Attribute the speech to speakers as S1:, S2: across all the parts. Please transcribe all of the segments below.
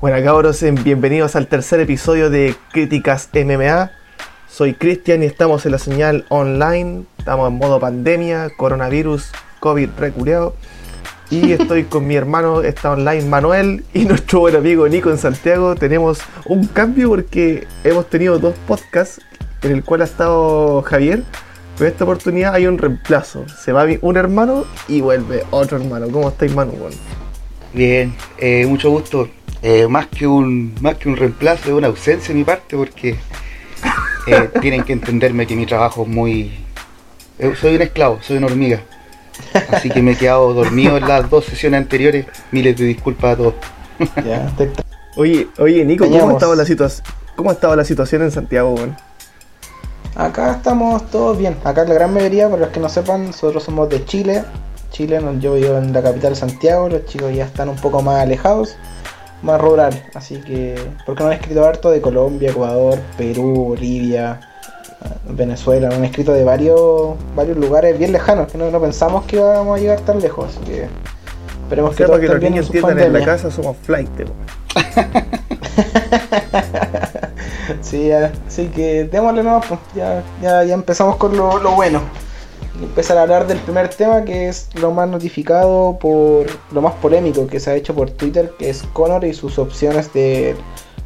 S1: Bueno, cabros, bienvenidos al tercer episodio de Críticas MMA. Soy Cristian y estamos en la señal online. Estamos en modo pandemia, coronavirus, COVID reculeado. Y estoy con mi hermano, está online Manuel y nuestro buen amigo Nico en Santiago. Tenemos un cambio porque hemos tenido dos podcasts en el cual ha estado Javier. Pero esta oportunidad hay un reemplazo. Se va un hermano y vuelve otro hermano. ¿Cómo estáis, Manu?
S2: Bien, eh, mucho gusto. Eh, más, que un, más que un reemplazo, es una ausencia de mi parte porque eh, tienen que entenderme que mi trabajo es muy... soy un esclavo, soy una hormiga. Así que me he quedado dormido en las dos sesiones anteriores. Miles de disculpas a todos.
S1: oye, oye, Nico, ¿cómo ha, estado la ¿cómo ha estado la situación en Santiago,
S3: Acá estamos todos bien. Acá la gran mayoría, para los que no sepan, nosotros somos de Chile. Chile, yo vivo en la capital Santiago, los chicos ya están un poco más alejados, más rural. Así que, porque no han escrito harto de Colombia, Ecuador, Perú, Bolivia, Venezuela, han escrito de varios varios lugares bien lejanos, que no, pensamos que íbamos a llegar tan lejos, así que
S1: esperemos que, para que los niños entiendan en la casa somos flight.
S3: sí, así que démosle nomás, pues, ya, ya, ya empezamos con lo, lo bueno. Empezar a hablar del primer tema que es lo más notificado por lo más polémico que se ha hecho por Twitter, que es Conor y sus opciones de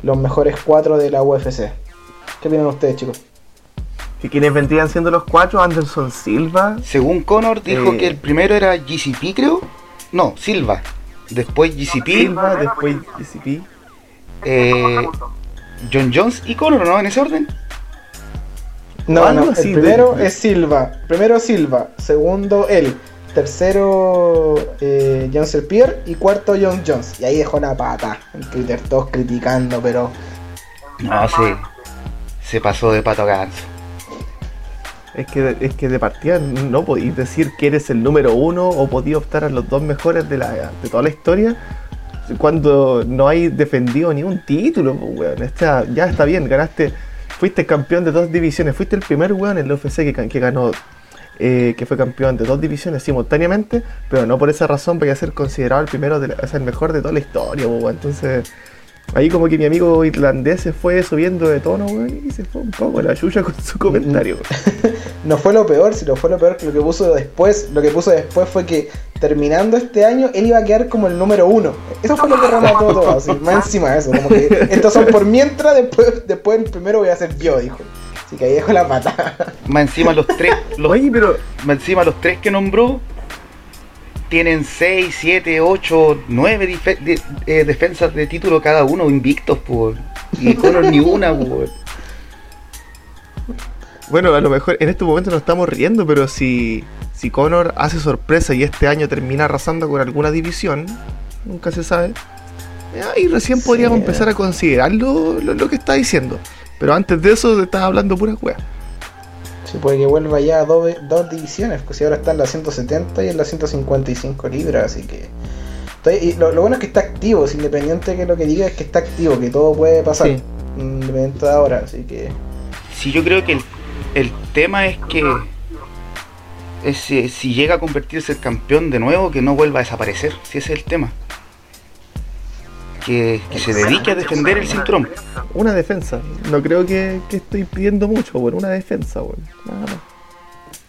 S3: los mejores cuatro de la UFC. ¿Qué opinan ustedes, chicos?
S1: ¿Y quiénes vendrían siendo los cuatro? Anderson Silva.
S2: Según Connor dijo eh, que el primero era GCP, creo. No, Silva. Después GCP.
S1: Silva, después GCP.
S2: Eh, John Jones y Connor, ¿no? En ese orden.
S3: No, no, el primero es Silva. Primero Silva. Segundo él. Tercero eh, John Pierre. Y cuarto John Jones. Y ahí dejó la pata. En Twitter todos criticando, pero.
S2: No, sí. Se pasó de pato ganso.
S1: Es que, es que de partida no podéis decir que eres el número uno o podías optar a los dos mejores de, la, de toda la historia cuando no hay defendido ni un título, weón. ya está bien, ganaste, fuiste campeón de dos divisiones, fuiste el primer weón en el UFC que, ganó, eh, que fue campeón de dos divisiones simultáneamente, pero no por esa razón vaya a ser considerado el primero, de el mejor de toda la historia, weón. Entonces Ahí como que mi amigo irlandés se fue subiendo de tono, weón, y se fue un poco la yuya con su comentario.
S3: no fue lo peor, sino fue lo peor que lo que puso después. Lo que puso después fue que terminando este año él iba a quedar como el número uno. Eso fue lo que remató todo, así, más encima de eso. Como que estos son por mientras, después, después el primero voy a ser yo, dijo. Así que ahí dejó la pata.
S2: Más encima los tres, los, pero... más encima los tres que nombró tienen 6, 7, 8, 9 defensas de título cada uno invictos, por y Conor ni una, por.
S1: Bueno, a lo mejor en este momento nos estamos riendo, pero si, si Conor hace sorpresa y este año termina arrasando con alguna división, nunca se sabe. Ahí recién podríamos empezar a considerar lo, que está diciendo. Pero antes de eso, estás hablando pura weá.
S3: Se puede que vuelva ya a dos, divisiones, pues si ahora está en la 170 y en la 155 libras, así que... Y lo, bueno es que está activo, es independiente que lo que diga es que está activo, que todo puede pasar, independiente de ahora, así que...
S2: Sí, yo creo que el, tema es que si llega a convertirse el campeón de nuevo, que no vuelva a desaparecer, si ese es el tema que, se dedique a defender el cinturón.
S1: Una defensa. No creo que, estoy pidiendo mucho, bueno, una defensa, bueno. Nada más.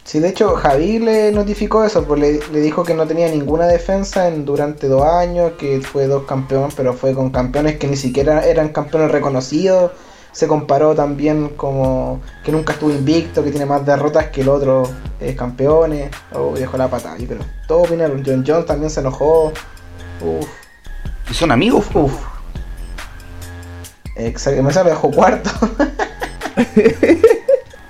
S3: Sí, de hecho, Javi le notificó eso, pues le, dijo que no tenía ninguna defensa en, durante dos años, que fue dos campeones, pero fue con campeones que ni siquiera eran campeones reconocidos. Se comparó también como que nunca estuvo invicto, que tiene más derrotas que el otro eh, campeones. Oh, dejó la patada, pero todo opinaron. John Jones también se enojó. Uf.
S2: ¿Y son amigos? Uf.
S3: Exacto, me dejó cuarto.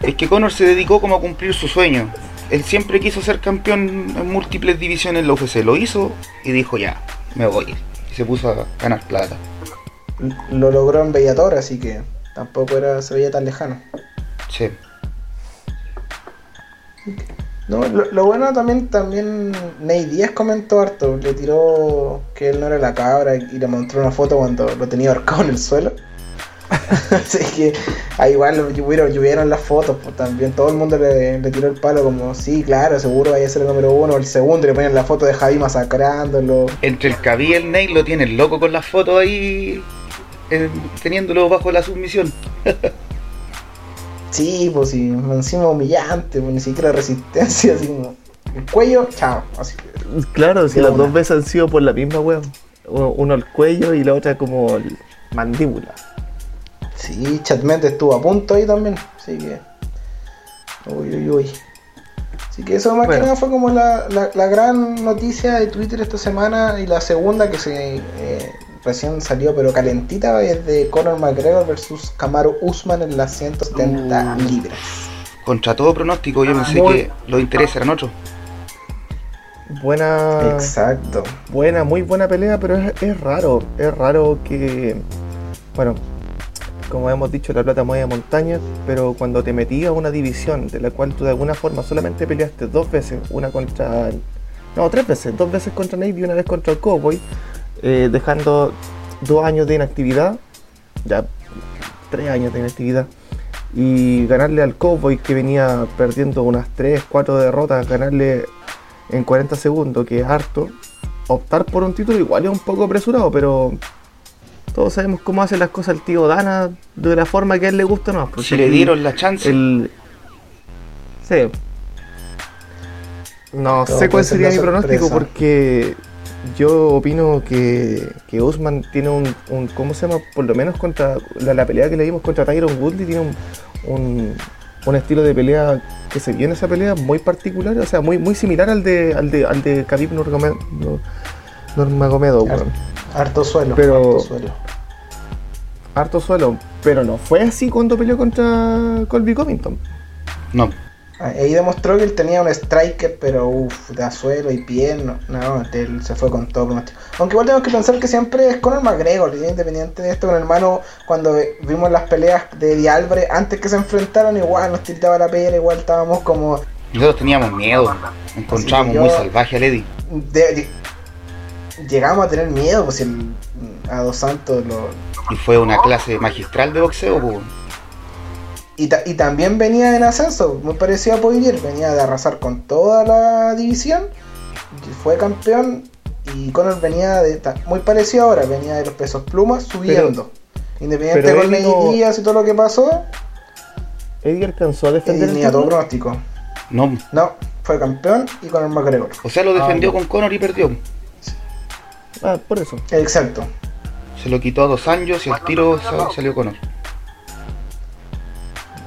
S2: es que Conor se dedicó como a cumplir su sueño. Él siempre quiso ser campeón en múltiples divisiones en la UFC. Lo hizo y dijo ya, me voy. Y se puso a ganar plata.
S3: Lo logró en Bellator, así que tampoco era, se veía tan lejano.
S2: Sí.
S3: No, lo, bueno también, también Ney Díaz comentó harto, le tiró que él no era la cabra y le mostró una foto cuando lo tenía ahorcado en el suelo. Así que ahí igual llovieron, las fotos, pues también todo el mundo le, tiró el palo como, sí, claro, seguro vaya a ser el número uno, el segundo, y le ponían la foto de Javi masacrándolo.
S2: Entre el Cabi y el Ney lo tienen loco con las fotos ahí teniéndolo bajo la submisión.
S3: Sí, pues sí, encima humillante, pues, ni siquiera resistencia, así como el cuello, chao, así.
S1: Claro, si las
S3: una.
S1: dos veces han sido por la misma weón. Uno el cuello y la otra como el mandíbula.
S3: Sí, Chatmente estuvo a punto ahí también, así que. Uy, uy, uy. Así que eso más
S1: Bueno.
S3: que nada fue como la, la- la gran noticia de Twitter esta semana y la segunda que se eh, recién salió pero calentita es de Conor McGregor versus Kamaru Usman en las 170
S2: Uh.
S3: libras.
S2: Contra todo pronóstico, yo pensé
S1: Muy-
S2: que los intereses eran otros.
S1: Buena.
S3: Exacto.
S1: Buena, muy buena pelea, pero es, es raro. Es raro que. Bueno, como hemos dicho, la plata mueve montañas, pero cuando te metías a una división de la cual tú de alguna forma solamente peleaste dos veces, una contra. No, tres veces, dos veces contra Navy y una vez contra el Cowboy, eh, dejando dos años de inactividad, ya tres años de inactividad, y ganarle al Cowboy que venía perdiendo unas tres, cuatro derrotas, ganarle en 40 segundos, que es harto, optar por un título igual es un poco apresurado, pero todos sabemos cómo hace las cosas el tío Dana de la forma que a él le gusta, ¿no? Pues
S2: Si le dieron la chance,
S1: el... Sí. No sé cuál
S3: ser
S1: sería mi pronóstico
S3: sorpresa.
S1: porque yo opino que, que Usman tiene un, un- ¿Cómo se llama? Por lo menos contra la, la pelea que le dimos contra Tyron Woodley tiene un, un, un estilo de pelea que se viene esa pelea muy particular, o sea, muy, muy similar al de al de, al de Khabib Nurmagomedov, Nurmagomedov, weón.
S3: Harto suelo,
S1: Pero-
S3: harto suelo.
S1: harto suelo, pero no fue así cuando peleó contra Colby Covington.
S2: no.
S3: Ahí demostró que él tenía un striker, pero uff, de suelo y piel, no, él se fue con todo pronóstico. Aunque igual tenemos que pensar que siempre es Conor McGregor, independiente de esto, con el hermano, cuando vimos las peleas de Eddie Álvarez, antes que se enfrentaron, igual nos tiraba la pera, igual estábamos como
S2: Nosotros teníamos miedo. Encontramos muy salvaje a
S3: de- llegamos a tener miedo, pues si el, a Dos Santos lo,
S2: Y fue una clase magistral de boxeo, pues.
S3: Y, ta- y también venía en ascenso, muy parecido a Poirier, venía de arrasar con toda la división, fue campeón y Conor venía de muy parecido ahora, venía de los pesos plumas subiendo. Independiente
S1: pero
S3: con
S1: no-
S3: Díaz y todo lo que pasó,
S1: Eddie alcanzó a defender
S3: tenía todo pronóstico.
S2: No.
S3: No, fue campeón y Conor McGregor.
S2: O sea, lo defendió
S1: Ah,
S2: con Conor y perdió.
S1: Ah, por eso.
S3: Exacto.
S2: Se lo quitó a dos años y al tiro sa- salió Conor.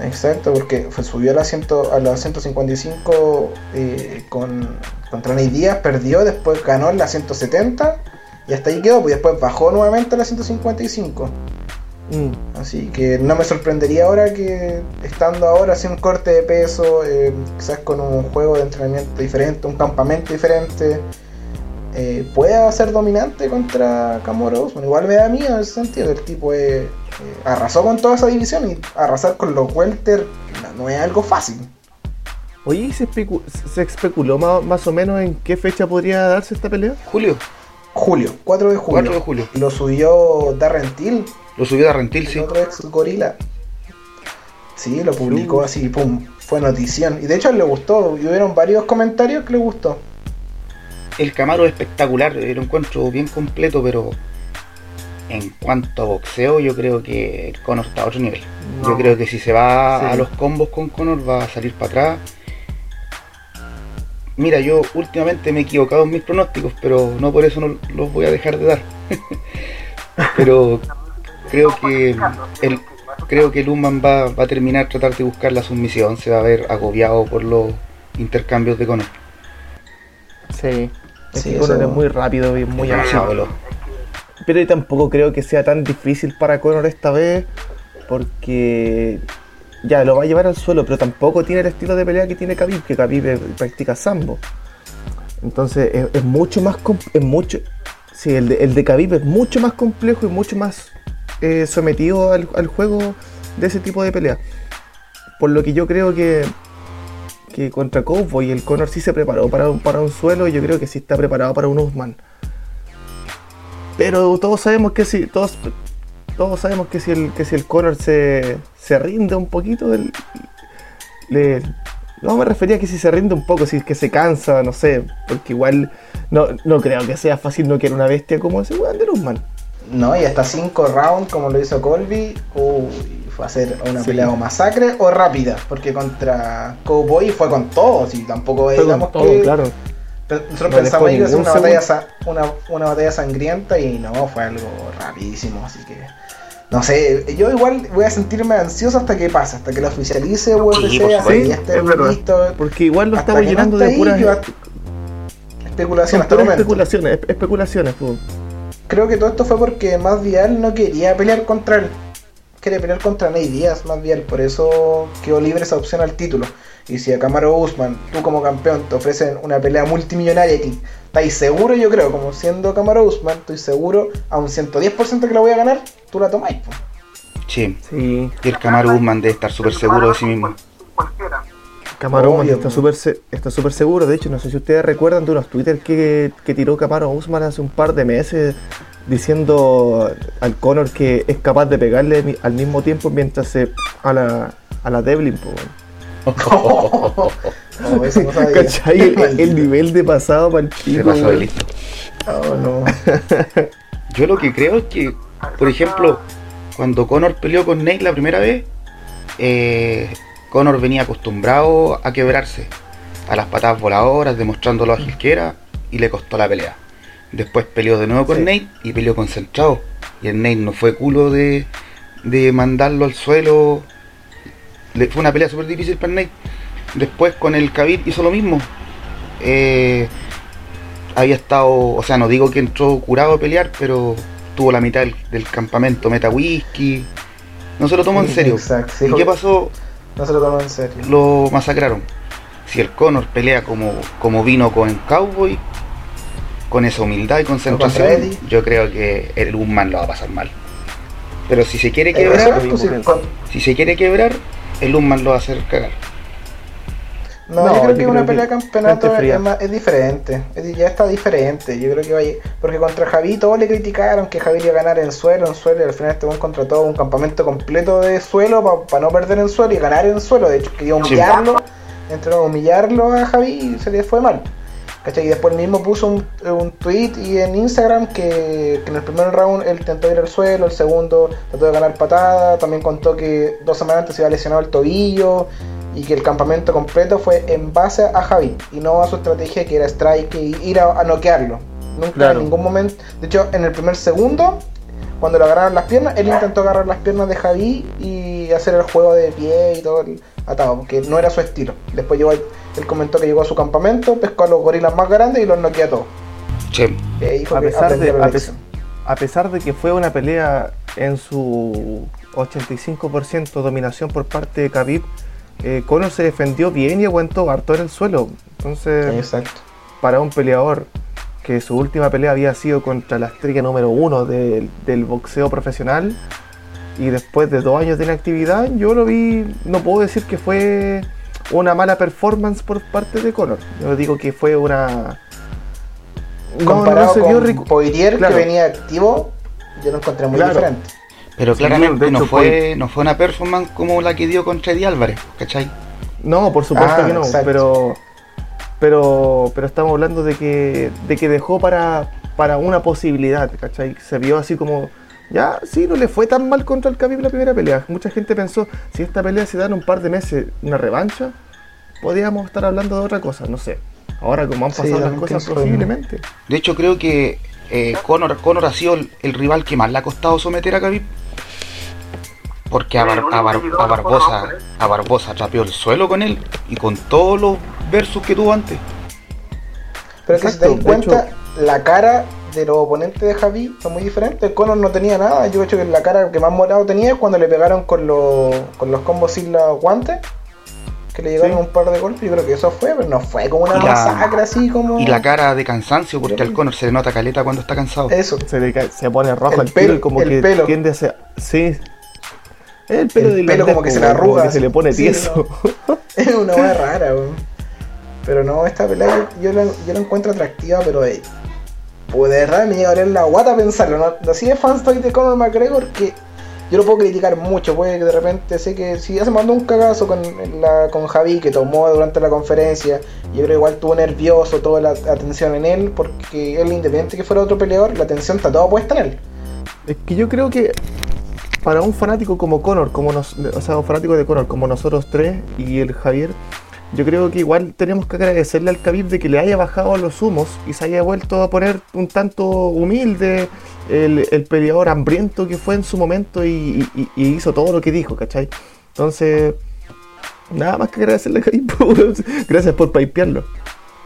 S3: Exacto, porque fue, subió a la, ciento, a la 155 eh, con, contra Ney Díaz, perdió, después ganó en la 170 y hasta ahí quedó, pues después bajó nuevamente a la 155.
S1: Mm.
S3: Así que no me sorprendería ahora que estando ahora sin un corte de peso, eh, quizás con un juego de entrenamiento diferente, un campamento diferente, eh, pueda ser dominante contra Kamaru Usman. Igual me da miedo en ese sentido, el tipo eh, eh, arrasó con toda esa división y arrasar con los welter no, no es algo fácil.
S1: Oye, ¿y ¿se, especu- se especuló más, más o menos en qué fecha podría darse esta pelea?
S2: Julio,
S3: Julio, 4 de julio.
S2: 4 de julio.
S3: Lo subió Darren Till,
S2: Lo subió a Rentil,
S3: el
S2: sí.
S3: otro ex gorila. Sí, lo publicó así, pum, fue notición. Y de hecho le gustó, y hubieron varios comentarios que le gustó.
S2: El Camaro es espectacular, eh, lo encuentro bien completo, pero en cuanto a boxeo, yo creo que Conor está a otro nivel.
S1: No.
S2: Yo creo que si se va
S1: Sí.
S2: a los combos con Conor va a salir para atrás. Mira, yo últimamente me he equivocado en mis pronósticos, pero no por eso no los voy a dejar de dar. pero creo que el creo que Luman va, va a terminar tratar de buscar la sumisión, se va a ver agobiado por los intercambios de Conor.
S1: Sí. Es
S3: Sí,
S1: que Conor
S3: eso-
S1: es muy rápido y muy
S2: veloz.
S1: Pero tampoco creo que sea tan difícil para Conor esta vez, porque ya lo va a llevar al suelo, pero tampoco tiene el estilo de pelea que tiene Khabib, que Khabib practica sambo. Entonces es, mucho más es mucho sí, el de, el de Khabib es mucho más complejo y mucho más eh, sometido al, al juego de ese tipo de pelea. Por lo que yo creo que que contra Cowboy el Conor sí se preparó para un, para un suelo y yo creo que sí está preparado para un Usman. Pero todos sabemos que si todos todos sabemos que si el que si el Conor se, se rinde un poquito el- le no me refería a que si se rinde un poco, si es que se cansa, no sé, porque igual no, no creo que sea fácil no quiere una bestia como ese weón de Usman.
S3: No, y hasta 5 rounds como lo hizo Colby. Uy, fue a ser una
S1: Sí.
S3: pelea o masacre o rápida. Porque contra Cowboy fue con todo. Si tampoco
S1: Fue
S3: digamos
S1: todo,
S3: que.
S1: claro.
S3: Nosotros
S1: No
S3: pensamos que iba a ser
S1: ningún
S3: una batalla, una, una batalla sangrienta y no, fue algo rapidísimo, así que... No sé, yo igual voy a sentirme ansioso hasta que pase, hasta que lo oficialice UFC,
S2: Sí,
S3: hasta que ya esté
S1: Es verdad.
S3: listo.
S1: Porque igual lo estamos
S3: no
S1: llenando de puras son
S3: hasta
S1: puras especulaciones, espe- especulaciones, pues.
S3: Creo que todo esto fue porque Más Vial no quería pelear contra él. Quería pelear contra Ney Díaz, Más Vial, por eso quedó libre esa opción al título. Y si a Camaro Usman, tú como campeón, te ofrecen una pelea multimillonaria que estáis seguro, yo creo, como siendo Camaro Usman, estoy seguro a un 110% que la voy a ganar, tú la tomáis. po.
S2: Sí.
S1: Sí,
S2: Y el Camaro Guzmán debe estar súper seguro de sí mismo.
S1: Camaro
S3: Obvio,
S1: está
S3: po.
S1: súper se- está súper seguro. De hecho, no sé si ustedes recuerdan de unos Twitter que, que tiró Camaro Usman hace un par de meses diciendo al Conor que es capaz de pegarle al mismo tiempo mientras se a la, a la Devlin. po, weón.
S3: No, eso no sabía.
S1: ¿Cachai? El, el nivel de pasado para el
S2: Se
S1: pico.
S2: pasó de listo.
S3: Oh, no.
S2: Yo lo que creo es que, por ejemplo, cuando Conor peleó con Nate la primera vez, eh, Conor venía acostumbrado a quebrarse, a las patadas voladoras, demostrando lo ágil que era, y le costó la pelea. Después peleó de nuevo con
S1: Sí.
S2: Nate y peleó concentrado. Y el Nate no fue culo de, de mandarlo al suelo. Le- fue una pelea súper difícil para el Nate. Después con el Khabib hizo lo mismo. Eh, había estado, o sea, no digo que entró curado a pelear, pero tuvo la mitad del, del campamento meta whisky. No se lo tomó en serio.
S3: exacto, sí.
S2: ¿Y qué pasó?
S3: No se lo tomó en serio.
S2: Lo masacraron. Si el Conor pelea como, como vino con el Cowboy, con esa humildad y concentración, yo creo que el Guzmán lo va a pasar mal. Pero si se quiere quebrar,
S3: pues,
S2: si se quiere quebrar, el Guzmán lo va a hacer cagar.
S3: No,
S1: No,
S3: yo creo
S1: yo
S3: que una
S1: creo
S3: pelea de campeonato es, más- es diferente. Es- ya está diferente. Yo creo que vaya. Porque contra Javi todos le criticaron que Javi iba a ganar en suelo, en suelo. Y al final este buen contra todo un campamento completo de suelo para no perder en suelo y ganar en suelo. De hecho, quería humillarlo. Entró a humillarlo a Javi y se le fue mal. ¿Cachai? Y después él mismo puso un, un tweet y en Instagram que, que en el primer round él intentó ir al suelo, el segundo trató de ganar patada, también contó que dos semanas antes se había lesionado el tobillo y que el campamento completo fue en base a Javi y no a su estrategia que era strike y ir a, a noquearlo. Nunca
S1: Claro.
S3: en ningún momento. De hecho, en el primer segundo, cuando le agarraron las piernas, él intentó agarrar las piernas de Javi y hacer el juego de pie y todo el atado, porque no era su estilo. Después llegó, él comentó que llegó a su campamento, pescó a los gorilas más grandes y los noqueó a todos.
S1: A pesar, de,
S3: la
S1: a, pes-
S3: lección.
S1: a pesar de que fue una pelea en su 85% dominación por parte de Khabib, eh, Conor se defendió bien y aguantó harto en el suelo. Entonces,
S3: Exacto.
S1: para un peleador que su última pelea había sido contra la estrella número uno del, del boxeo profesional y después de dos años de inactividad, yo lo vi, no puedo decir que fue una mala performance por parte de Conor. Yo digo que fue una... no- no
S3: Comparado
S1: se vio
S3: con
S1: rico.
S3: Poirier,
S1: Claro.
S3: que venía activo, yo lo encontré muy
S1: Claro.
S3: diferente.
S2: pero
S1: Sí,
S2: claramente no fue, no fue una performance como la que dio contra Eddie Álvarez, ¿cachai?
S1: No, por supuesto
S3: Ah,
S1: que no,
S3: exacto.
S1: pero pero pero estamos hablando de que de que dejó para para una posibilidad, ¿cachai? Se vio así como ya, sí, no le fue tan mal contra el Khabib la primera pelea. Mucha gente pensó, si esta pelea se da en un par de meses una revancha, podríamos estar hablando de otra cosa, no sé. Ahora como han
S3: Sí,
S1: pasado las cosas posiblemente.
S2: De hecho, creo que eh, Conor, Conor ha sido el, el rival que más le ha costado someter a Khabib. Porque a, Bar- a Bar- a Barbosa, a Barbosa trapeó el suelo con él y con todos los versus que tuvo antes.
S3: Pero que si te
S1: Exacto,
S3: das
S1: de
S3: cuenta, la cara de los oponentes de Javi son muy diferentes. Conor no tenía nada. Yo creo que la cara que más morado tenía es cuando le pegaron con los, con los combos sin los guantes. Que le llegaron
S1: Sí.
S3: un par de golpes. Yo creo que eso fue, pero no fue como una
S2: la-
S3: masacre así como.
S2: Y la cara de cansancio, porque al Conor se le nota caleta cuando está cansado.
S3: Eso.
S1: Se, le cae- se pone rojo
S3: El pelo-
S1: y como
S3: el
S1: que
S3: pelo.
S1: tiende a ser- sí. El pelo,
S3: El pelo como que se le arruga,
S1: que se le pone
S3: sí,
S1: tieso.
S3: Es una hueá rara, weón. Pero no, esta pelea yo, yo la, yo la encuentro atractiva, pero eh, de verdad me llega a abrir la guata pensarlo. ¿no? Así de fan estoy de Conor McGregor que yo lo puedo criticar mucho. Puede de repente sé que si ya se mandó un cagazo con, la, con Javi que tomó durante la conferencia, yo creo que igual estuvo nervioso, toda la atención en él, porque él, independiente que fuera otro peleador, la atención está toda puesta en él.
S1: Es que yo creo que para un fanático como Conor, como nos, o sea, un fanático de Conor como nosotros tres y el Javier, yo creo que igual tenemos que agradecerle al Khabib de que le haya bajado los humos y se haya vuelto a poner un tanto humilde, el, el peleador hambriento que fue en su momento y, hizo todo lo que dijo, ¿cachai? Entonces, nada más que agradecerle a Khabib, gracias por pipearlo.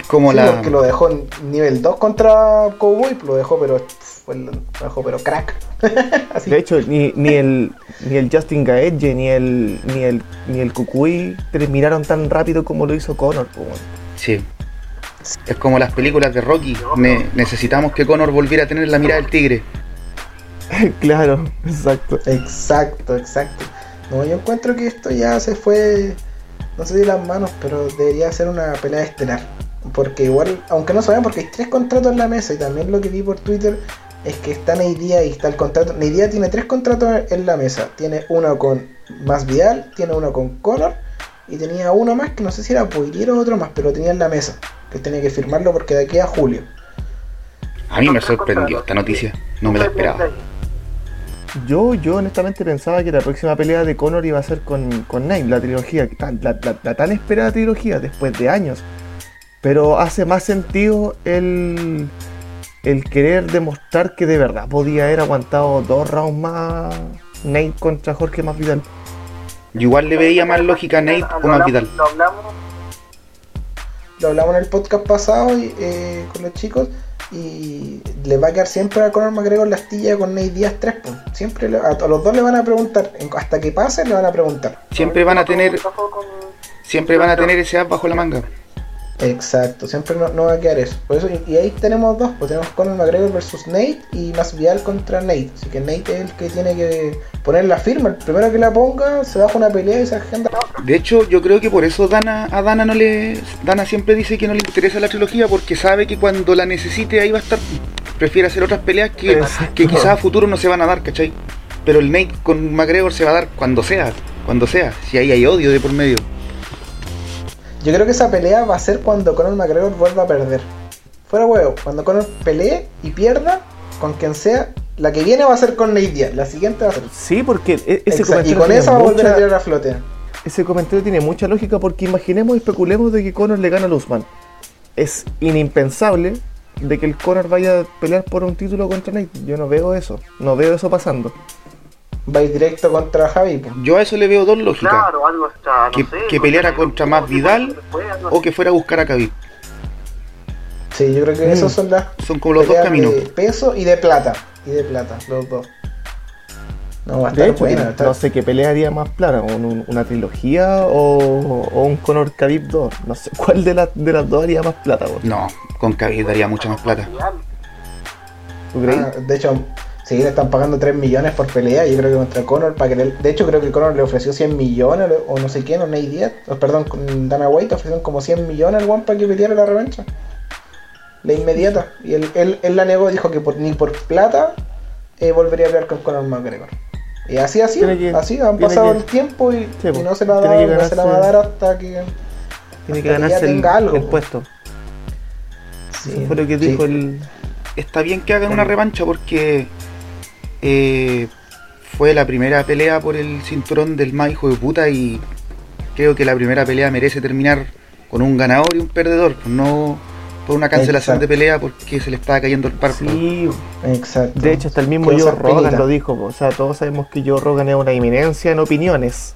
S2: Como
S3: Sí,
S2: la.
S3: porque lo dejó en nivel 2 contra Cowboy, lo dejó pero lo dejó pero crack. Así.
S1: De hecho, ni, ni el ni el Justin Gaethje ni el ni el ni el Kukui terminaron tan rápido como lo hizo Conor. bueno.
S2: Sí. Es como las películas de Rocky. Ne- necesitamos que Conor volviera a tener la mirada del tigre.
S1: claro, exacto.
S3: Exacto, exacto. No, yo encuentro que esto ya se fue, no sé de las manos, pero debería ser una pelea estelar. Porque igual, aunque no sabemos, porque hay tres contratos en la mesa y también lo que vi por Twitter es que está Neidia y está el contrato. Neidia tiene tres contratos en la mesa. Tiene uno con Más Vidal, tiene uno con Conor y tenía uno más que no sé si era Poirier o otro más, pero lo tenía en la mesa. Que tenía que firmarlo porque de aquí a julio.
S2: A mí me sorprendió esta noticia. No me la esperaba.
S1: Yo, yo honestamente pensaba que la próxima pelea de Conor iba a ser con, con Nate, la trilogía, la- la tan esperada trilogía después de años. Pero hace más sentido el, el querer demostrar que de verdad podía haber aguantado dos rounds más Nate contra Jorge Masvidal.
S2: Yo igual le veía más lógica a Nate o más Vidal.
S4: Lo hablamos,
S3: Lo hablamos en el podcast pasado y, eh, con los chicos y le va a quedar siempre a Conor McGregor la astilla con Nate Díaz 3. pues. Siempre le- a, a los dos le van a preguntar, hasta que pase le van a preguntar.
S2: Siempre van a tener, siempre van a tener ese as bajo la manga.
S3: Exacto, siempre no, no va a quedar eso. Por eso y, y ahí tenemos dos, pues tenemos Conor McGregor versus Nate y Masvidal contra Nate. Así que Nate es el que tiene que poner la firma. El primero que la ponga se baja una pelea y se agenda.
S2: De hecho, yo creo que por eso Dana, a Dana no le. Dana siempre dice que no le interesa la trilogía porque sabe que cuando la necesite ahí va a estar. Prefiere hacer otras peleas que,
S1: Exacto.
S2: que quizás a futuro no se van a dar, ¿cachai? Pero el Nate con McGregor se va a dar cuando sea, cuando sea, si ahí hay odio de por medio.
S3: Yo creo que esa pelea va a ser cuando Conor McGregor vuelva a perder. Fuera huevo, cuando Conor pelee y pierda, con quien sea, la que viene va a ser con Nate la siguiente va a ser.
S1: Sí, porque e- ese
S3: Exacto, y
S1: comentario,
S3: con esa va a volver a tirar a flote.
S1: ese comentario tiene mucha lógica porque imaginemos y especulemos de que Conor le gana a Usman. Es inimpensable de que el Conor vaya a pelear por un título contra Nate. Yo no veo eso, no veo eso pasando.
S3: Va a ir directo contra Javi. pues.
S2: Yo a eso le veo dos lógicas.
S4: Claro, algo está, no
S2: Que-
S4: sé,
S2: que
S4: no
S2: peleara contra más Vidal O que fuera a buscar a Khabib.
S3: Sí, yo creo que
S1: Mm.
S3: esos son las
S2: Son como los dos caminos.
S3: de peso y de plata. Y de plata, los dos. No, va a
S1: De
S3: estar
S1: hecho,
S3: buena. va a estar-
S1: no sé qué pelea haría más plata, un- un- una trilogía o, o un Conor Khabib 2. No sé cuál de, las de las dos haría más plata, vos.
S2: No, con Khabib daría mucha más plata.
S1: ¿Tú crees?
S3: Ah, de hecho, le están pagando 3 millones por pelea, yo creo que contra Conor, para que le- de hecho creo que Conor le ofreció 100 millones o no sé quién, o Nate Diaz, o perdón, Dana White ofrecieron como 100 millones al one para que peleara la revancha. La inmediata. Y él, él, él la negó, dijo que por, ni por plata eh, volvería a pelear con Conor McGregor. Y así, así,
S1: que-
S3: así, han pasado
S1: que-
S3: el tiempo y,
S1: Sí,
S3: no se la, no se va a dar hasta que...
S1: Tiene que
S3: hasta que ya
S1: ganarse el,
S3: tenga algo,
S1: el puesto.
S3: Sí,
S1: Eso fue lo que
S3: sí.
S1: dijo el.
S2: Está bien que hagan una revancha porque eh, fue la primera pelea por el cinturón del más hijo de puta y creo que la primera pelea merece terminar con un ganador y un perdedor, pues no por una cancelación
S3: Exacto.
S2: de pelea porque se le estaba cayendo el párpado.
S1: Sí,
S3: Exacto.
S1: de hecho, hasta el mismo Joe Rogan lo dijo. O sea, todos sabemos que Joe Rogan es una eminencia en opiniones.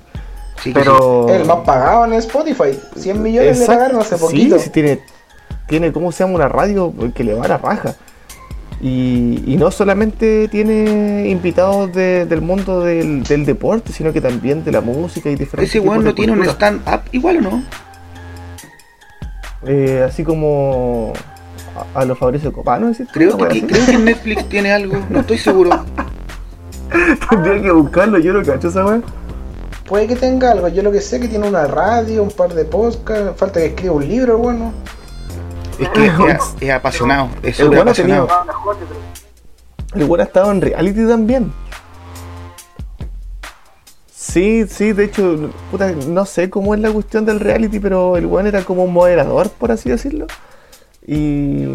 S2: Sí
S1: Pero.
S3: El más pagado en Spotify. 100 millones le
S1: Exacto.
S3: pagaron hace poquito.
S1: Sí, sí, tiene, tiene, ¿cómo se llama? Una radio que le va a la raja. Y, y no solamente tiene invitados de- del mundo del, del deporte, sino que también de la música y
S2: sí.
S1: diferentes
S2: Ese
S1: de
S2: no tiene un stand-up igual o no?
S1: Eh, así como a, a los Fabricio Copano, ¿decís tú?
S2: Creo
S1: Una
S2: que,
S1: wea
S2: creo que Netflix tiene algo, no estoy seguro.
S1: Tendría que buscarlo, yo no cacho esa weá.
S3: Puede que tenga algo. Yo lo que sé que tiene una radio, un par de podcasts. Falta que escriba un libro, bueno.
S2: Es que es, es apasionado, es
S1: El
S2: súper apasionado.
S1: El weón ha estado en reality también. Sí, sí, de hecho, puta, no sé cómo es la cuestión del reality, pero el weón era como un moderador, por así decirlo. Y.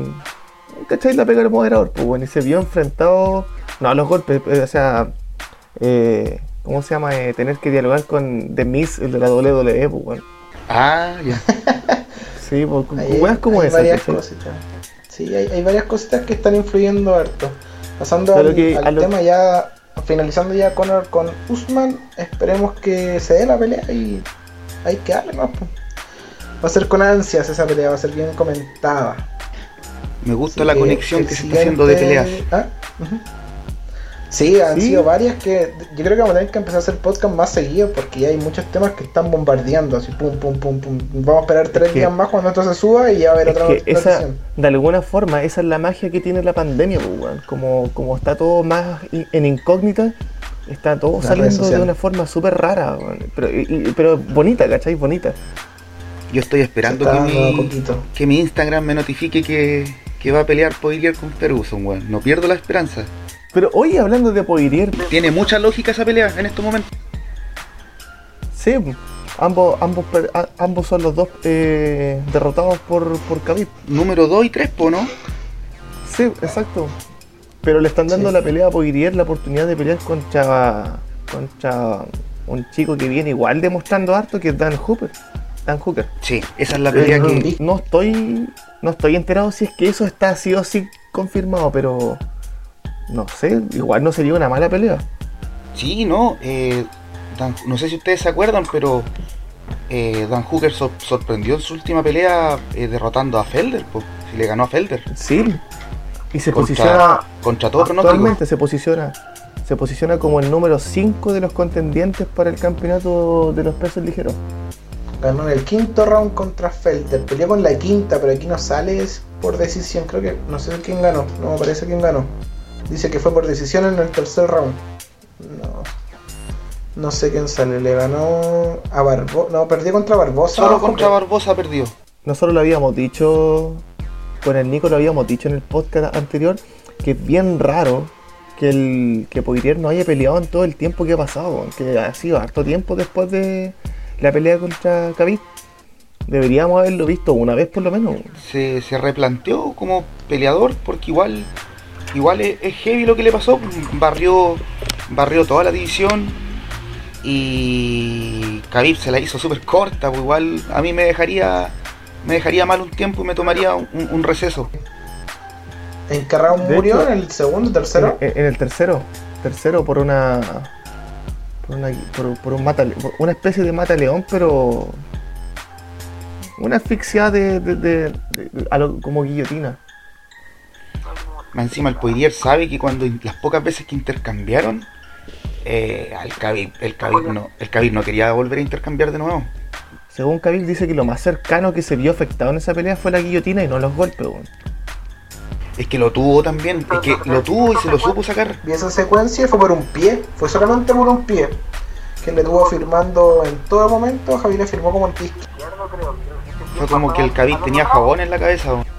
S1: ¿Cachai? La pega del moderador, pues bueno, y se vio enfrentado No, los golpes, eh, o sea, eh, ¿cómo se llama? Eh, tener que dialogar con The Miz, el de la WWE, pues, weón.
S2: Ah, ya.
S1: Sí, pues,
S3: Hay-
S1: como
S3: hay
S1: esa,
S3: varias cositas. Sí, hay, hay varias cositas que están influyendo harto. Pasando
S1: Pero
S3: al,
S1: que
S3: al
S1: a lo-
S3: tema ya, finalizando ya Conor con Usman, esperemos que se dé la pelea y hay que darle más. po. Va a ser con ansias esa pelea, va a ser bien comentada.
S2: Me gusta
S3: Así
S2: la
S3: que
S2: conexión que se está haciendo de peleas.
S3: ¿Ah? Sí, han
S1: Sí.
S3: sido varias que yo creo que vamos a tener que empezar a hacer podcast más seguido porque ya hay muchos temas que están bombardeando, así pum, pum, pum, pum. Vamos a esperar tres
S1: que-
S3: días más cuando esto se suba y ya va a haber
S1: Es
S3: otra
S1: que esa, de alguna forma, esa es la magia que tiene la pandemia, pues, weón. Como, como está todo más en incógnita, está todo saliendo de una forma súper rara, weón. Pero, y- y- pero bonita, ¿cachai? Bonita.
S2: Yo estoy esperando que mi, que mi Instagram me notifique que, que va a pelear Poirier con Ferguson, weón. No pierdo la esperanza.
S1: Pero hoy hablando de Poirier,
S2: Tiene mucha lógica esa pelea en estos momentos.
S1: sí, ambos, ambos, a- ambos son los dos eh, derrotados por, por Khabib.
S2: Número 2 y 3, po, ¿no?
S1: Sí, exacto. Pero le están dando
S3: Sí.
S1: la pelea a Poirier la oportunidad de pelear contra, contra un chico que viene igual demostrando harto que es Dan Hooper. Dan Hooker.
S2: Sí, esa es la pelea
S3: Eh,
S2: que...
S1: No estoy, no estoy enterado si es que eso está sí o sí confirmado, pero no sé, igual no sería una mala pelea.
S2: Sí, no. eh, Dan- no sé si ustedes se acuerdan, pero eh, Dan Hooker sor- sorprendió en su última pelea eh, derrotando a Felder. po. Si le ganó a Felder.
S1: Sí. Y se
S2: Contra-
S1: posiciona
S2: Contra todo pronóstico.
S1: actualmente se posiciona se posiciona como el número 5 de los contendientes para el campeonato de los pesos ligeros.
S3: Ganó en el quinto round contra Felder. Peleó con la quinta, pero aquí no sale por decisión. Creo que no sé quién ganó. No me parece quién ganó. Dice que fue por decisión en el tercer round. No. No sé quién sale. Le ganó a Barbosa. No, perdió contra Barbosa.
S2: Solo contra Barbosa perdió.
S1: Nosotros lo habíamos dicho, con el Nico lo habíamos dicho en el podcast anterior, que es bien raro que el que Poirier no haya peleado en todo el tiempo que ha pasado, que ha sido harto tiempo después de la pelea contra Khabib. Deberíamos haberlo visto una vez por lo menos.
S2: Se, se replanteó como peleador porque igual igual es, es heavy lo que le pasó. Barrió, barrió toda la división y Khabib se la hizo súper corta. pues igual a mí me dejaría me dejaría mal un tiempo y me tomaría un, un receso.
S3: ¿En qué round
S1: De
S3: murió?
S1: hecho-
S3: ¿En el segundo, tercero?
S1: En, en el tercero, tercero por una por una por, por un mata, por una especie de mata león, pero una asfixia de, de- de- de- a lo- como guillotina.
S2: Más encima el Poirier sabe que cuando las pocas veces que intercambiaron, eh, al el Khabib no, el Khabib no quería volver a intercambiar de nuevo.
S1: Según Khabib dice que lo más cercano que se vio afectado en esa pelea fue la guillotina y no los golpes. weón.
S2: Es que lo tuvo también, es que lo tuvo y se lo supo sacar.
S3: Y esa secuencia fue por un pie. Fue solamente por un pie. Que le tuvo firmando en todo momento. Javier le firmó como el pie
S4: izquierdo, creo.
S2: Fue como que el Khabib tenía jabón en la cabeza. weón.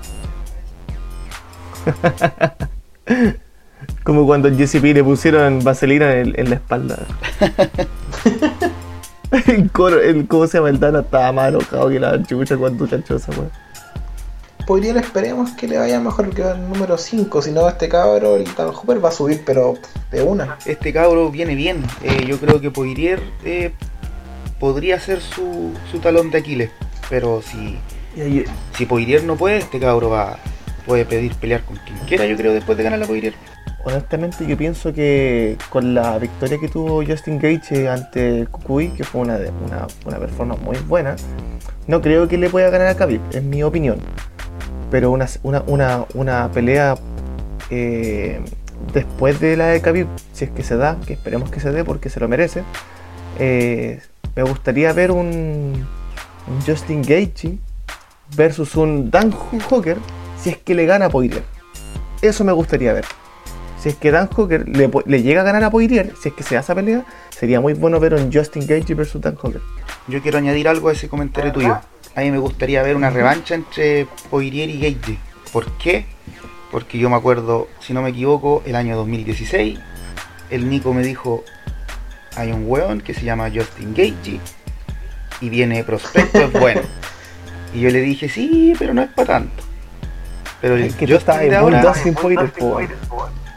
S1: Como cuando en JCP le pusieron vaselina en, el- en la espalda. el coro, el, ¿cómo se llama? El Dana estaba más enojado que la chucha cuando cachó esa weón.
S3: Podría esperemos que le vaya mejor que el número 5. Si no, este cabro, el Dan Hooper va a subir, pero de una.
S2: Este cabro viene bien. Eh, yo creo que Poirier eh, podría ser su, su talón de Aquiles. Pero si, si Poirier no puede, este cabro va puede pedir pelear con quien quiera, yo creo, después de ganar la Poirier.
S1: honestamente yo pienso que con la victoria que tuvo Justin Gage ante Kukui, que fue una, una, una performance muy buena, no creo que le pueda ganar a Khabib, es mi opinión. Pero una, una, una, una pelea eh, después de la de Khabib, si es que se da, que esperemos que se dé porque se lo merece, eh, me gustaría ver un, un Justin Gage versus un Dan Hooker si es que le gana a Poirier. Eso me gustaría ver. Si es que Dan Hooker le, llega a ganar a Poirier, si es que se da esa pelea, sería muy bueno ver un Justin Gage versus Dan Hooker.
S2: Yo quiero añadir algo a ese comentario tuyo. A mí me gustaría ver una revancha entre Poirier y Gage. ¿Por qué? Porque yo me acuerdo, si no me equivoco, el año 2016, el Nico me dijo, hay un weón que se llama Justin Gage y viene prospecto, es bueno. Y yo le dije, sí, pero no es para tanto. Pero el
S1: Es que tú
S2: Justin
S1: estabas
S2: de ahora,
S1: Dustin Poirier, po.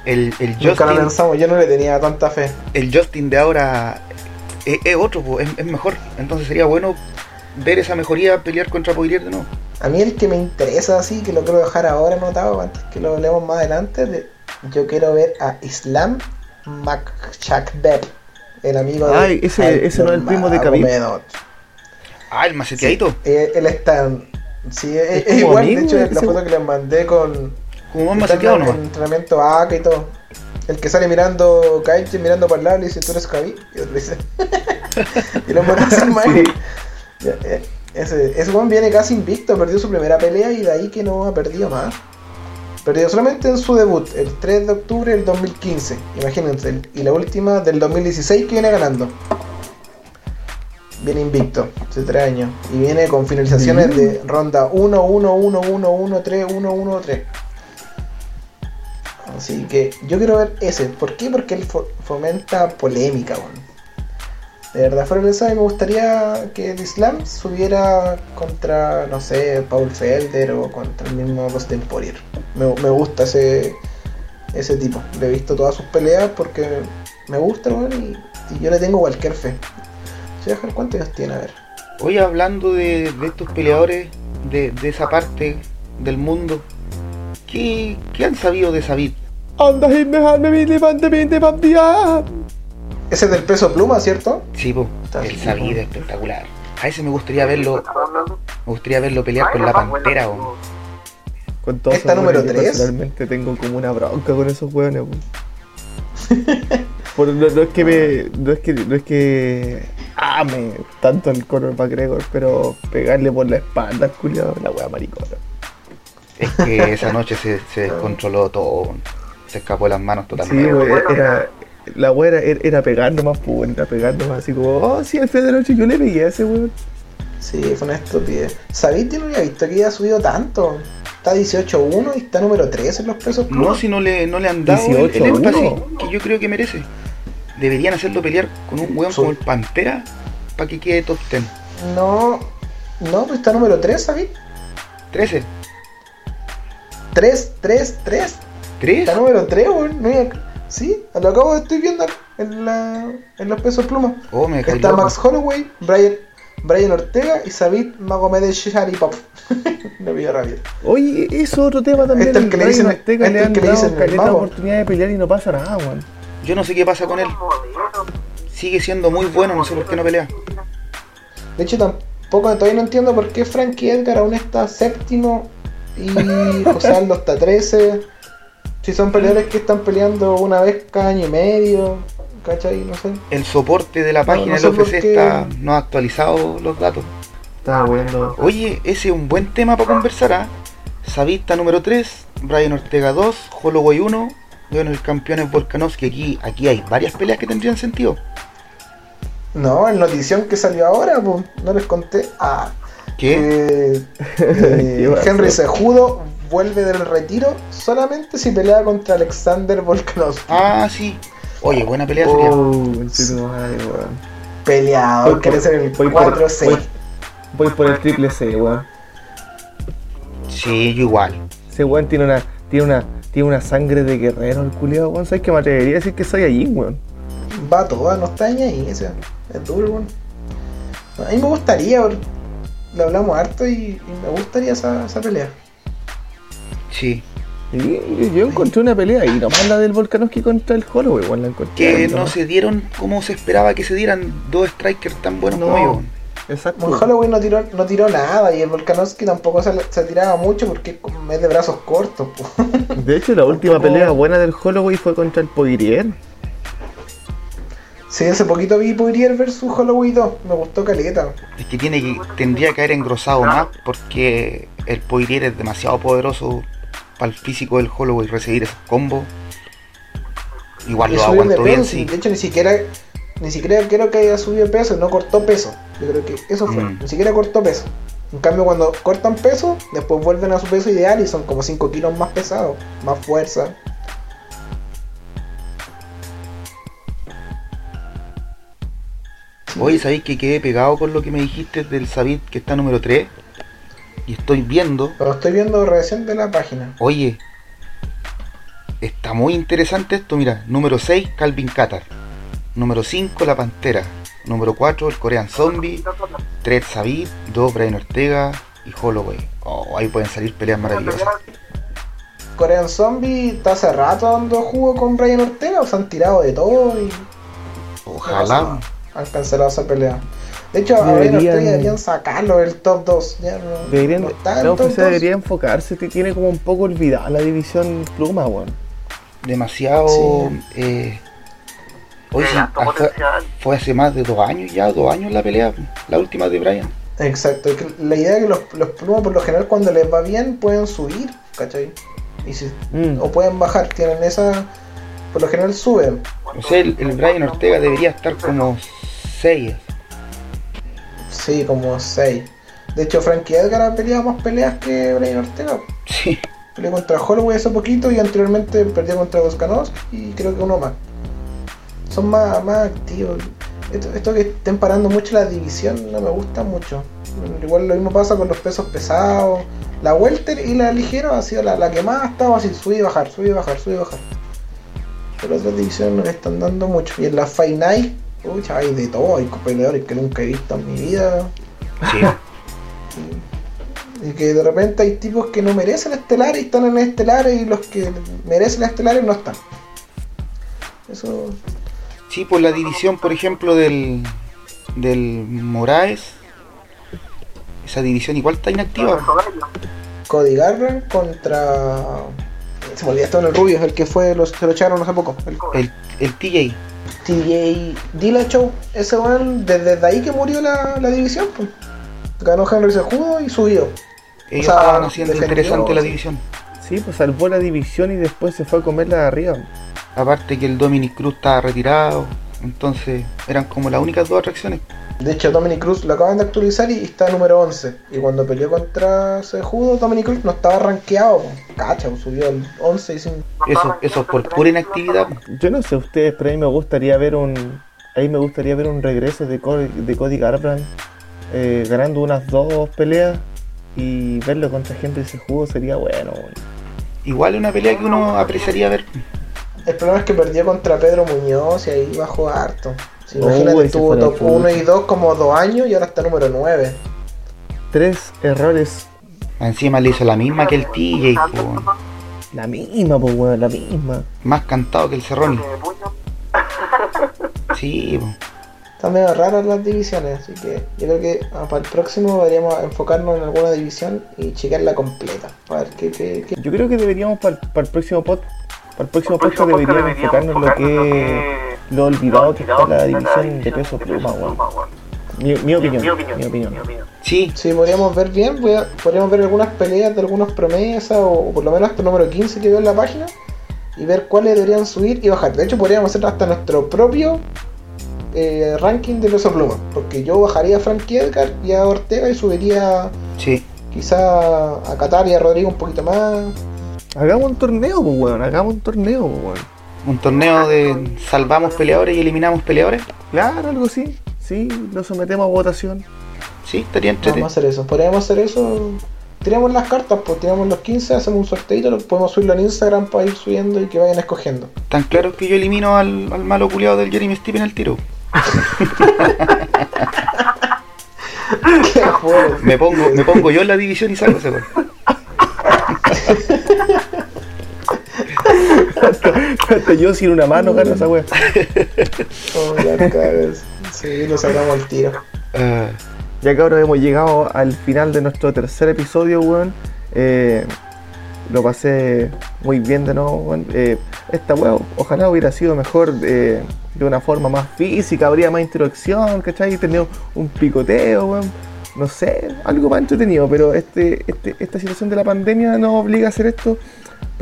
S2: El, el
S3: Nunca lo
S2: Justin,
S3: pensamos, yo no le tenía tanta fe.
S2: el Justin de ahora es, es otro, po, es, es mejor. Entonces sería bueno ver esa mejoría pelear contra Poirier de nuevo.
S3: A mí el que me interesa así, que lo quiero dejar ahora anotado antes que lo leamos más adelante, de- yo quiero ver a Islam Makhachev, el amigo de
S1: Ay, ese- ese no es el primo de Khabib.
S2: Ah, el maceteadito.
S3: Él está, sí, es, es igual, de hecho la foto que les mandé con
S2: Como más
S3: entrenamiento AK y todo. El que sale mirando Kaichi, mirando para el lado, le dice, tú eres Khabib, y otro dice, y lo man. Ya, eh, Ese, ese weón viene casi invicto, perdió su primera pelea y de ahí que no ha perdido más. Perdió solamente en su debut, el 3 de octubre del 2015, imagínense, y la última del 2016 que viene ganando. Viene invicto, hace 3 años, y viene con finalizaciones de ronda 1, 1, 1, 1, 1, 3, 1, 1, 3. Así que yo quiero ver ese. ¿Por qué? Porque él fo- fomenta polémica, weón. De verdad, fuera de me gustaría que el Islam subiera contra, no sé, Paul Felder o contra el mismo Dustin Poirier. Me, me gusta ese, ese tipo. Le he visto todas sus peleas porque me gusta, y, y yo le tengo cualquier fe. Voy a dejar cuántos años tiene, a ver.
S2: Hoy hablando de, de estos peleadores de, de esa parte del mundo, ¿qué, qué han sabido de Sabit?
S1: Anda,
S3: Ese es del peso pluma, ¿cierto?
S2: Sí, po, el Sabit
S3: po.
S2: es espectacular. A ese me gustaría verlo, me gustaría verlo pelear con la pantera, weón.
S1: Con todo
S3: Esta número
S1: weón, yo
S3: tres.
S1: Personalmente tengo como una bronca con esos weón. Por- no, no es que me. No es que. No es que. Ame tanto al Conor McGregor, pero pegarle por la espalda, culiado, la wea maricona.
S2: Es que esa noche se, se descontroló todo, se escapó de las manos
S1: Sí,
S2: totalmente.
S1: weón, era. La wea era, era, pegar nomás, pues, era pegar nomás, así como, oh, sí, al fin de noche yo le pegué a ese weón.
S3: Sí, fue una estupidez. ¿Sabéis que no había visto que había subido tanto? Está 18-1 y está número 3 en los pesos
S2: No, si no le, no le han dado el,
S1: 18
S2: el énfasis que yo creo que merece. Deberían hacerlo pelear con un weón como el Pantera para que quede top 10.
S3: No, no, pues está número 3, ¿sabéis?
S2: 13.
S3: 3, 3, 3.
S2: 3.
S3: Está número 3, weón. Sí, lo acabo de estoy viendo en, la, en los pesos pluma.
S2: Oh, me
S3: Está
S2: loco.
S3: Max Holloway, Brian, Brian Ortega y Sabit Magomed Sharipov. no vi rápido.
S1: Oye, eso es otro tema también.
S3: Este es el que le
S1: Brian
S3: dicen-
S1: Ortega
S3: este
S1: le
S3: es el
S1: han
S3: que le
S1: dado
S3: dicen mago.
S1: oportunidad de pelear y no pasa nada, weón.
S2: Yo no sé qué pasa con él. Sigue siendo muy bueno, no sé por qué no pelea.
S3: De hecho, tampoco todavía no entiendo por qué Frankie Edgar aún está séptimo y José Aldo está 13. Si son peleadores que están peleando una vez cada año y medio, ¿cachai? No sé.
S2: El soporte de la
S3: No,
S2: página
S3: no sé
S2: del
S3: por
S2: UFC
S3: qué.
S2: está no ha actualizado los datos.
S1: Estaba weando.
S2: Oye, ese es un buen tema para conversar, ¿ah? Savista número 3, Brian Ortega 2, Holloway 1, bueno, el campeón es Volkanovski. Aquí, aquí hay varias peleas que tendrían sentido.
S3: No, en notición que salió ahora, pues, no les conté. Ah,
S2: ¿Qué?
S3: eh,
S1: ¿Qué pasó?
S3: Henry Sejudo vuelve del retiro solamente si pelea contra Alexander Volkanovski.
S2: Ah, sí. Oye, buena pelea sería.
S1: Oh, conchetumadre, weón.
S3: Peleador, quiere ser el
S1: voy por-
S3: 4-6.
S1: voy- Voy por el triple C, weón.
S2: Sí, yo igual.
S1: Ese weón tiene una, tiene una, tiene una sangre de guerrero el culiado, weón. ¿Sabes que me atrevería a decir que soy allí, weón?
S3: Va toda, no está ni ahí, ese, es duro, weón. A mí me gustaría, weón. lo hablamos harto y, y me gustaría esa, esa pelea.
S2: Sí.
S1: Y yo, yo encontré una pelea y nomás la del Volkanovski contra el Holloway, weón. La encontré.
S2: Que no
S1: nomás.
S2: se dieron como se esperaba que se dieran dos strikers tan buenos
S1: No.
S2: como ellos.
S1: Exacto.
S3: Bueno, Holloway no tiró, no tiró nada y el Volkanovski tampoco se, se tiraba mucho porque es como- es de brazos cortos. po.
S1: De hecho, la última
S3: Tampoco-
S1: pelea buena del Holloway fue contra el Poirier.
S3: Sí, hace poquito vi Poirier versus Holloway 2, me gustó caleta.
S2: Es que tiene que tendría que haber engrosado más porque el Poirier es demasiado poderoso para el físico del Holloway recibir esos combos. Igual
S3: Y
S2: lo
S3: de
S2: aguantó bien, sí.
S3: de hecho ni siquiera ni siquiera creo que haya subido peso, no cortó peso. Yo creo que eso fue,
S2: Mm.
S3: ni siquiera cortó peso. En cambio cuando cortan peso, después vuelven a su peso ideal y son como 5 kilos más pesados, más fuerza.
S2: Oye, ¿sabéis que quedé pegado con lo que me dijiste del Sabit que está número 3? Y estoy viendo,
S3: Pero estoy viendo recién de la página.
S2: oye, está muy interesante esto, mira. Número 6, Calvin Qatar. Número 5, La Pantera. Número 4, el Korean Zombie. 3, Sabid. 2, Brian Ortega. Y Holloway. Oh, ahí pueden salir peleas maravillosas.
S3: Korean Zombie está hace rato dando jugo con Brian Ortega, o se han tirado de todo y
S2: Ojalá.
S3: han cancelado esa pelea. De hecho, a Brian
S1: Deberían-
S3: Ortega deberían sacarlo del top 2. Ya no,
S1: Deberían,
S3: no está en
S1: la UFC
S3: 2.
S1: debería enfocarse, que tiene como un poco olvidada la división pluma, weón.
S2: Demasiado.
S3: Sí.
S2: Eh,
S4: potencial.
S2: fue hace más de dos años ya, dos años la pelea. La última de Brian.
S3: Exacto, es que la idea es que los, los plumas por lo general cuando les va bien pueden subir, ¿cachai? Y si,
S1: Mm.
S3: O pueden bajar, tienen esa... Por lo general suben.
S2: O sea, el, el Brian Ortega debería estar como 6.
S3: Sí, como 6. De hecho, Frankie Edgar ha peleado más peleas que Brian Ortega.
S2: Sí.
S3: Peleó contra Holloway hace poquito y anteriormente perdió contra Volkanovski y creo que uno más. Son más, más activos. Esto, esto que estén parando mucho la división no me gusta mucho. Igual lo mismo pasa con los pesos pesados. La welter y la ligero ha sido la, la que más ha estado así, subir y bajar, subir y bajar, subir y bajar. Pero otras divisiones no le están dando mucho. Y en la Night, pucha, hay de todo, hay peleadores que nunca he visto en mi vida.
S2: Sí.
S3: Y que de repente hay tipos que no merecen estelares y están en estelares y los que merecen estelares no están. Eso.
S2: Sí, por la división, por ejemplo, del, del Moraes. Esa división igual está inactiva.
S3: Cody Garland contra. Se me olvidó en el rubio, el que fue, los, se lo echaron hace poco. El
S2: El, el TJ.
S3: TJ Dillashaw, ese weón, desde, desde ahí que murió la, la división, pues. Ganó Henry Sejudo y subió.
S2: Ellos
S3: O sea,
S2: estaban haciendo interesante la división.
S1: Sí, pues salvó la división y después se fue a comerla de arriba.
S2: Aparte que el Dominic Cruz estaba retirado. Entonces eran como las únicas dos atracciones.
S3: De hecho, Dominic Cruz lo acaban de actualizar y está número 11. Y cuando peleó contra Sejudo, Dominic Cruz no estaba rankeado. Cacha, subió al 11 y sin...
S2: Eso, eso es por pura inactividad.
S1: Yo no sé ustedes, pero a mí me gustaría ver un. Ahí me gustaría ver un regreso de Cody, de Cody Garbrandt eh, ganando unas dos peleas y verlo contra gente ese juego sería bueno.
S2: Igual es una pelea que uno apreciaría ver.
S3: El problema es que perdió contra Pedro Muñoz y ahí bajó harto. Si
S1: Oh,
S3: imagínate,
S1: la
S3: top
S1: chucha.
S3: 1 y 2 como 2 años y ahora está número 9.
S1: Tres errores,
S2: Encima le hizo la misma que el TJ, po.
S1: la misma, pues weón, la misma.
S2: más cantado que el Cerroni. Sí, po.
S3: Están medio raras las divisiones, así que yo creo que ah, para el próximo deberíamos enfocarnos en alguna división y checarla completa. Para ver qué, qué, qué-
S1: Yo creo que deberíamos para el próximo pod, para el próximo podcast deberíamos enfocarnos en lo que lo olvidado que está la división de peso pluma, weón. Mi, mi opinión,
S4: Mi opinión.
S1: mi opinión.
S2: Sí,
S3: Sí, podríamos ver bien, podríamos ver algunas peleas de algunas promesas o, o por lo menos hasta el número 15 que veo en la página y ver cuáles deberían subir y bajar. De hecho, podríamos hacer hasta nuestro propio eh, ranking de peso pluma, porque yo bajaría a Frankie Edgar y a Ortega y subiría
S2: sí.
S3: quizá a Qatar y a Rodrigo un poquito más.
S1: Hagamos un torneo, pues weón, hagamos un torneo, pues weón.
S2: Un torneo de salvamos peleadores y eliminamos peleadores.
S1: Claro, algo así. Sí, lo sometemos a votación.
S2: Sí, estaría entretenido.
S3: hacer eso, podríamos hacer eso. Tiramos las cartas, pues tiramos los 15, hacemos un sorteito, lo podemos subirlo en Instagram para ir subiendo y que vayan escogiendo.
S2: Tan claro que yo elimino al, al malo culiado del Jeremy Steven al tiro. Me pongo, me pongo yo en la división y salgo ese gol.
S1: Hasta yo sin una mano gano esa weá.
S3: Oh, ya. Sí, lo sacamos al tiro.
S2: Ah,
S1: Ya que ahora hemos llegado al final de nuestro tercer episodio, weón. Eh, lo pasé muy bien de nuevo, weón. Eh, esta weá ojalá hubiera sido mejor eh, de una forma más física, habría más introducción, ¿cachai? Tenido un picoteo, weón. No sé, algo más entretenido, pero este, este, esta situación de la pandemia nos obliga a hacer esto.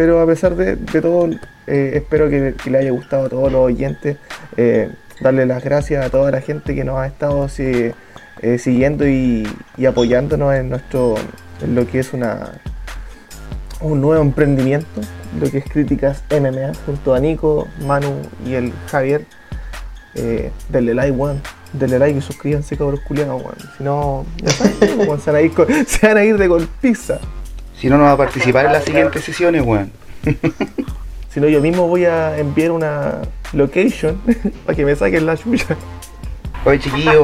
S1: Pero a pesar de, todo, eh, espero que, que le haya gustado a todos los oyentes. Eh, darle las gracias a toda la gente que nos ha estado eh, siguiendo y, y apoyándonos en nuestro en lo que es una un nuevo emprendimiento, lo que es Críticas MMA, junto a Nico, Manu y el Javier. Denle like, weón. Denle like y suscríbanse, cabros culiados, weón. Si no, se van a ir de golpiza.
S2: Si no, no va a participar en las siguientes sesiones, weón.
S1: Si no, yo mismo voy a enviar una location para que me saquen la chucha.
S2: Oye, chiquillo,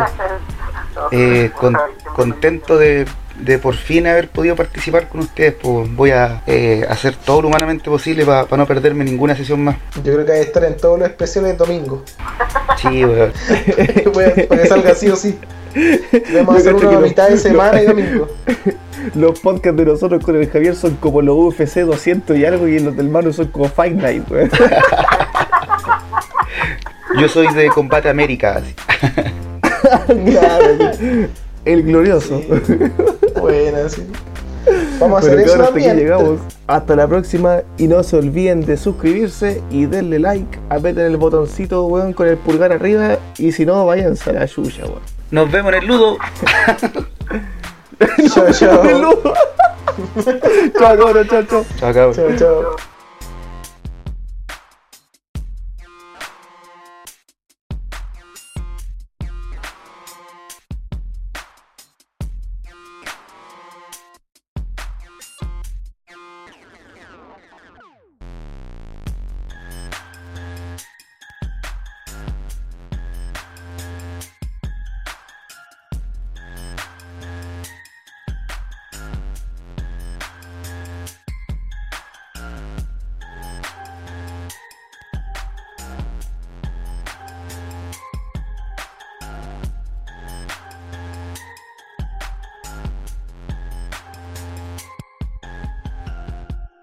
S2: eh, con- contento de, de por fin haber podido participar con ustedes. Pues voy a eh, hacer todo lo humanamente posible para no perderme ninguna sesión más.
S3: Yo creo que hay que estar en todos los especiales domingo.
S2: Sí, weón.
S3: para que salga sí o sí. Vamos a hacer uno a mitad de semana y domingo.
S1: Los podcasts de nosotros con el Javier son como los UFC 200 y algo, y los del Manu son como Fight Night, weón.
S2: Yo soy de Combate América.
S1: Claro, el glorioso.
S3: Bueno, sí. Vamos a
S1: Bueno,
S3: hacer eso
S1: hasta llegamos. Hasta la próxima y no se olviden de suscribirse y denle like, aprieten el botoncito, weón, con el pulgar arriba y si no, váyanse a la chucha, weón.
S2: Nos vemos en el ludo.
S3: Chao, chao.
S1: Chao, cabros, chao, chao.
S2: Chao, cabros.
S3: Chao, chao.